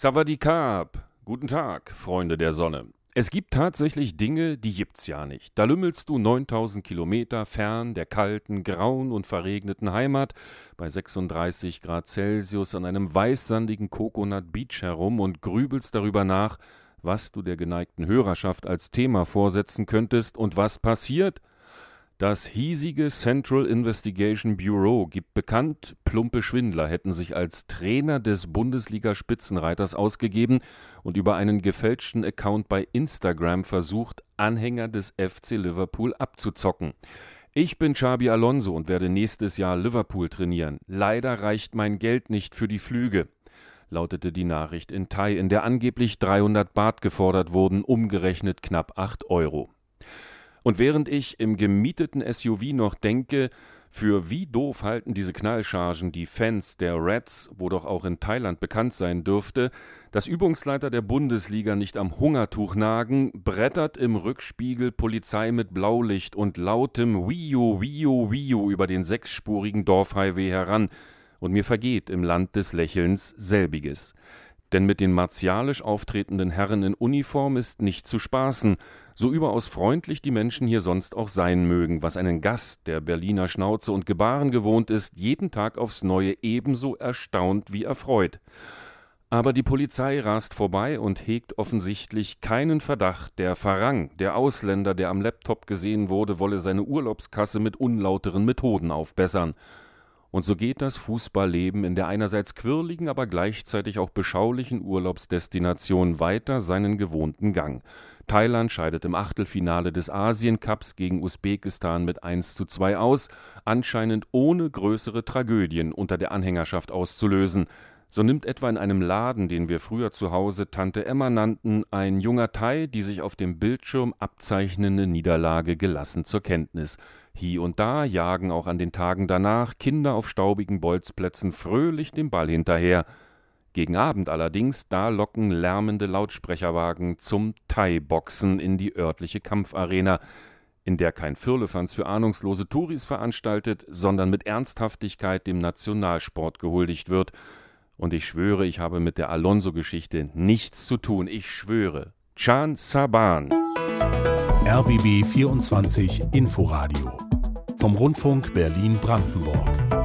Savadikab. Guten Tag, Freunde der Sonne. Es gibt tatsächlich Dinge, die gibt's ja nicht. Da lümmelst du 9000 Kilometer fern der kalten, grauen und verregneten Heimat bei 36 Grad Celsius an einem weißsandigen Coconut Beach herum und grübelst darüber nach, was du der geneigten Hörerschaft als Thema vorsetzen könntest und was passiert? Das hiesige Central Investigation Bureau gibt bekannt, plumpe Schwindler hätten sich als Trainer des Bundesliga-Spitzenreiters ausgegeben und über einen gefälschten Account bei Instagram versucht, Anhänger des FC Liverpool abzuzocken. Ich bin Xabi Alonso und werde nächstes Jahr Liverpool trainieren. Leider reicht mein Geld nicht für die Flüge lautete die Nachricht in Thai, in der angeblich 300 Baht gefordert wurden, umgerechnet knapp 8 Euro. Und während ich im gemieteten SUV noch denke, für wie doof halten diese Knallchargen die Fans der Reds, wo doch auch in Thailand bekannt sein dürfte, dass Übungsleiter der Bundesliga nicht am Hungertuch nagen, brettert im Rückspiegel Polizei mit Blaulicht und lautem Wio, Wio, Wio über den sechsspurigen Dorfhighway heran, und mir vergeht im Land des Lächelns selbiges. Denn mit den martialisch auftretenden Herren in Uniform ist nicht zu spaßen, so überaus freundlich die Menschen hier sonst auch sein mögen, was einen Gast, der Berliner Schnauze und Gebaren gewohnt ist, jeden Tag aufs Neue ebenso erstaunt wie erfreut. Aber die Polizei rast vorbei und hegt offensichtlich keinen Verdacht, der Farang, der Ausländer, der am Laptop gesehen wurde, wolle seine Urlaubskasse mit unlauteren Methoden aufbessern. Und so geht das Fußballleben in der einerseits quirligen, aber gleichzeitig auch beschaulichen Urlaubsdestination weiter seinen gewohnten Gang. Thailand scheidet im Achtelfinale des Asiencups gegen Usbekistan mit 1 zu 2 aus, anscheinend ohne größere Tragödien unter der Anhängerschaft auszulösen. So nimmt etwa in einem Laden, den wir früher zu Hause Tante Emma nannten, ein junger Thai die sich auf dem Bildschirm abzeichnende Niederlage gelassen zur Kenntnis. Hie und da jagen auch an den Tagen danach Kinder auf staubigen Bolzplätzen fröhlich dem Ball hinterher. Gegen Abend allerdings, da locken lärmende Lautsprecherwagen zum Thai-Boxen in die örtliche Kampfarena, in der kein Firlefanz für ahnungslose Touris veranstaltet, sondern mit Ernsthaftigkeit dem Nationalsport gehuldigt wird. Und ich schwöre, ich habe mit der Alonso-Geschichte nichts zu tun. Ich schwöre. Chan Saban. RBB 24 Inforadio vom Rundfunk Berlin-Brandenburg.